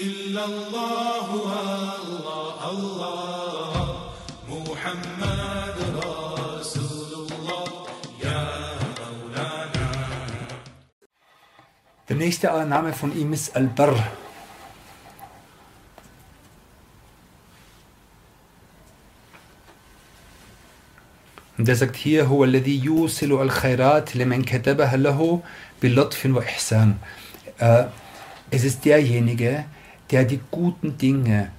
إلا الله الله الله محمد رسول الله يا مولانا Der nächste Name von ihm ist Al-Barr. Und er sagt hier, هو الذي يوصل الخيرات لمن كتبها له بلطف وإحسان. Äh, Es ist derjenige, der die guten Dinge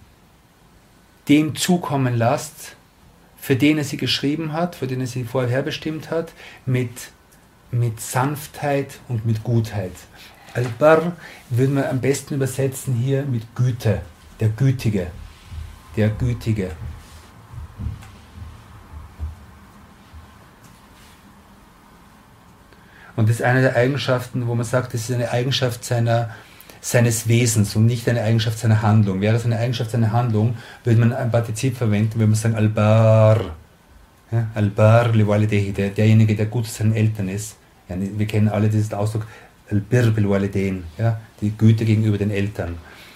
dem zukommen lässt, für den er sie geschrieben hat, für den er sie vorherbestimmt hat, mit, mit Sanftheit und mit Gutheit. Al-Bar würden wir am besten übersetzen hier mit Güte, der Gütige, der Gütige. Und das ist eine der Eigenschaften, wo man sagt, das ist eine Eigenschaft seiner, seines Wesens und nicht eine Eigenschaft seiner Handlung. Wäre es eine Eigenschaft seiner Handlung, würde man ein Partizip verwenden, würde man sagen Al-Bar. Ja, Al-Bar der, derjenige, der gut zu seinen Eltern ist. Ja, wir kennen alle diesen Ausdruck Al-Bir bil ja, die Güte gegenüber den Eltern.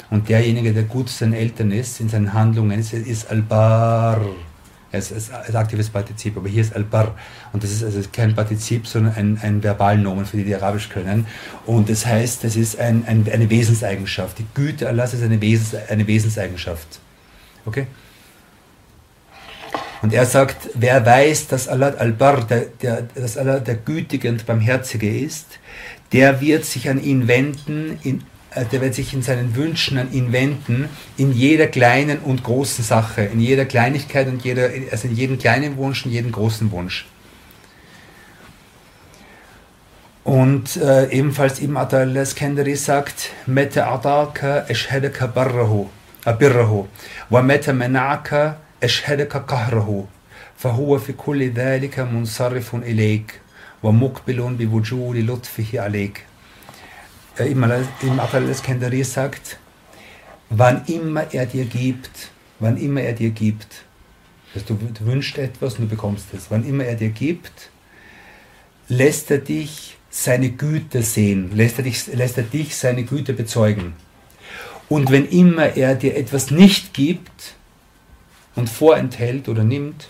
Und derjenige, der gut zu seinen Eltern ist, in seinen Handlungen, ist, ist Al-Bar als, als, als, aktives Partizip. Aber hier ist Al-Bar. Und das ist also kein Partizip, sondern ein, ein Verbalnomen für die, die Arabisch können. Und das heißt, das ist ein, ein, eine Wesenseigenschaft. Die Güte Allahs ist eine, Wesens, eine Wesenseigenschaft. Okay? Und er sagt, wer weiß, dass Allah Al-Bar, der, der, dass Allah der Gütige und Barmherzige ist, der wird sich an ihn wenden in äh, der wird sich in seinen Wünschen an ihn wenden, in jeder kleinen und großen Sache, in jeder Kleinigkeit und jeder, also in jedem kleinen Wunsch und jedem großen Wunsch. Und äh, ebenfalls Ibn Atal Skandari sagt, Meta adaka eshhedaka barrahu, äh, abirrahu, wa meta menaka eshhedaka kahrahu, fahuwa fi kulli dhalika munsarifun ilayk, wa mukbilun bi wujudi lutfihi Aleik im al-Iskandari sagt, wann immer er dir gibt, wann immer er dir gibt, also du, du wünschst etwas und du bekommst es, wann immer er dir gibt, lässt er dich seine Güte sehen, lässt er dich, lässt er dich seine Güte bezeugen. Und wenn immer er dir etwas nicht gibt und vorenthält oder nimmt,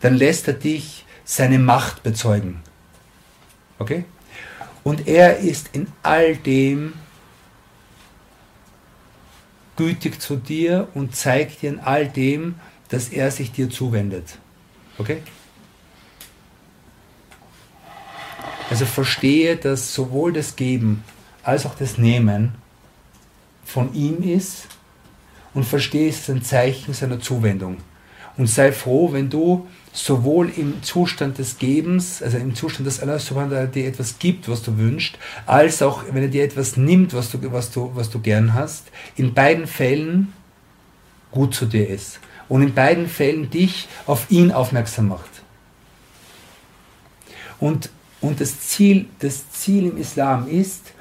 dann lässt er dich seine Macht bezeugen. Okay? Und er ist in all dem gütig zu dir und zeigt dir in all dem, dass er sich dir zuwendet. Okay? Also verstehe, dass sowohl das Geben als auch das Nehmen von ihm ist und verstehe es ist ein Zeichen seiner Zuwendung. Und sei froh, wenn du sowohl im Zustand des Gebens, also im Zustand, dass Allah subhanahu dir etwas gibt, was du wünschst, als auch wenn er dir etwas nimmt, was du, was du, was du gern hast, in beiden Fällen gut zu dir ist. Und in beiden Fällen dich auf ihn aufmerksam macht. Und, und das, Ziel, das Ziel im Islam ist,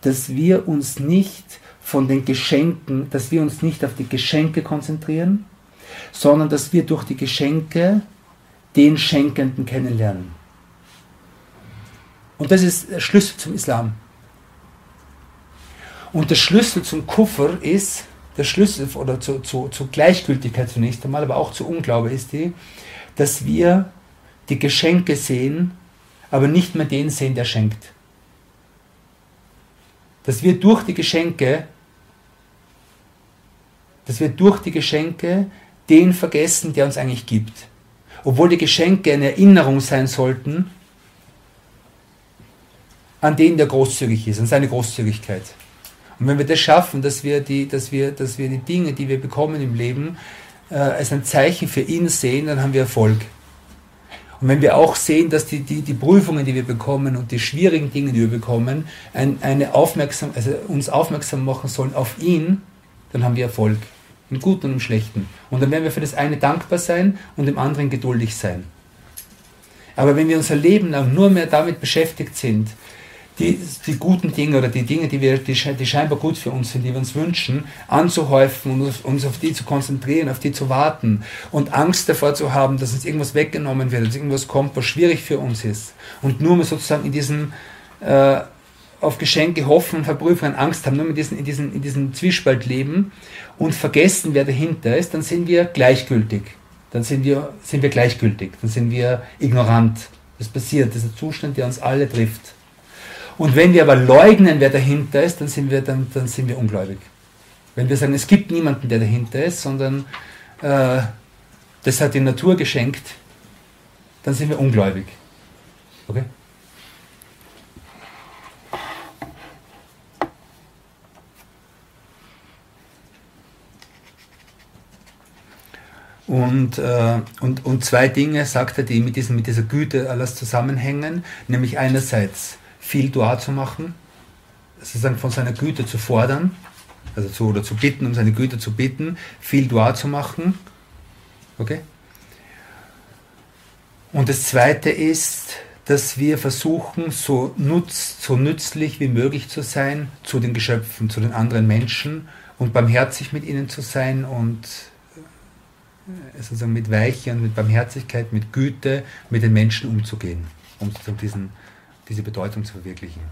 dass wir uns nicht von den Geschenken, dass wir uns nicht auf die Geschenke konzentrieren, sondern dass wir durch die Geschenke den Schenkenden kennenlernen. Und das ist der Schlüssel zum Islam. Und der Schlüssel zum Kuffer ist, der Schlüssel oder zu, zu, zu Gleichgültigkeit zunächst einmal, aber auch zu Unglaube ist die, dass wir die Geschenke sehen, aber nicht mehr den sehen, der schenkt. Dass wir durch die Geschenke, dass wir durch die Geschenke den vergessen, der uns eigentlich gibt obwohl die Geschenke eine Erinnerung sein sollten an den, der großzügig ist, an seine Großzügigkeit. Und wenn wir das schaffen, dass wir die, dass wir, dass wir die Dinge, die wir bekommen im Leben, äh, als ein Zeichen für ihn sehen, dann haben wir Erfolg. Und wenn wir auch sehen, dass die, die, die Prüfungen, die wir bekommen und die schwierigen Dinge, die wir bekommen, ein, eine aufmerksam, also uns aufmerksam machen sollen auf ihn, dann haben wir Erfolg. Im Guten und im Schlechten. Und dann werden wir für das eine dankbar sein und dem anderen geduldig sein. Aber wenn wir unser Leben lang nur mehr damit beschäftigt sind, die, die guten Dinge oder die Dinge, die, wir, die, scheinbar gut für uns sind, die wir uns wünschen, anzuhäufen und uns auf die zu konzentrieren, auf die zu warten und Angst davor zu haben, dass uns irgendwas weggenommen wird, dass irgendwas kommt, was schwierig für uns ist. Und nur mehr sozusagen in diesem äh, auf Geschenke hoffen, Verprüfungen, Angst haben, nur mit diesen, in, diesen, in diesem Zwiespalt leben und vergessen, wer dahinter ist, dann sind wir gleichgültig. Dann sind wir, sind wir gleichgültig, dann sind wir ignorant. Das passiert, das ist ein Zustand, der uns alle trifft. Und wenn wir aber leugnen, wer dahinter ist, dann sind wir, dann, dann sind wir ungläubig. Wenn wir sagen, es gibt niemanden, der dahinter ist, sondern äh, das hat die Natur geschenkt, dann sind wir ungläubig. Okay? Und, äh, und, und zwei Dinge sagt er, die mit, diesem, mit dieser Güte alles zusammenhängen, nämlich einerseits viel Dua zu machen, sozusagen von seiner Güte zu fordern, also zu, oder zu bitten, um seine Güte zu bitten, viel Dua zu machen. Okay? Und das zweite ist, dass wir versuchen, so, nutz, so nützlich wie möglich zu sein zu den Geschöpfen, zu den anderen Menschen und barmherzig mit ihnen zu sein und sozusagen mit Weiche und mit Barmherzigkeit, mit Güte mit den Menschen umzugehen, um diesen, diese Bedeutung zu verwirklichen.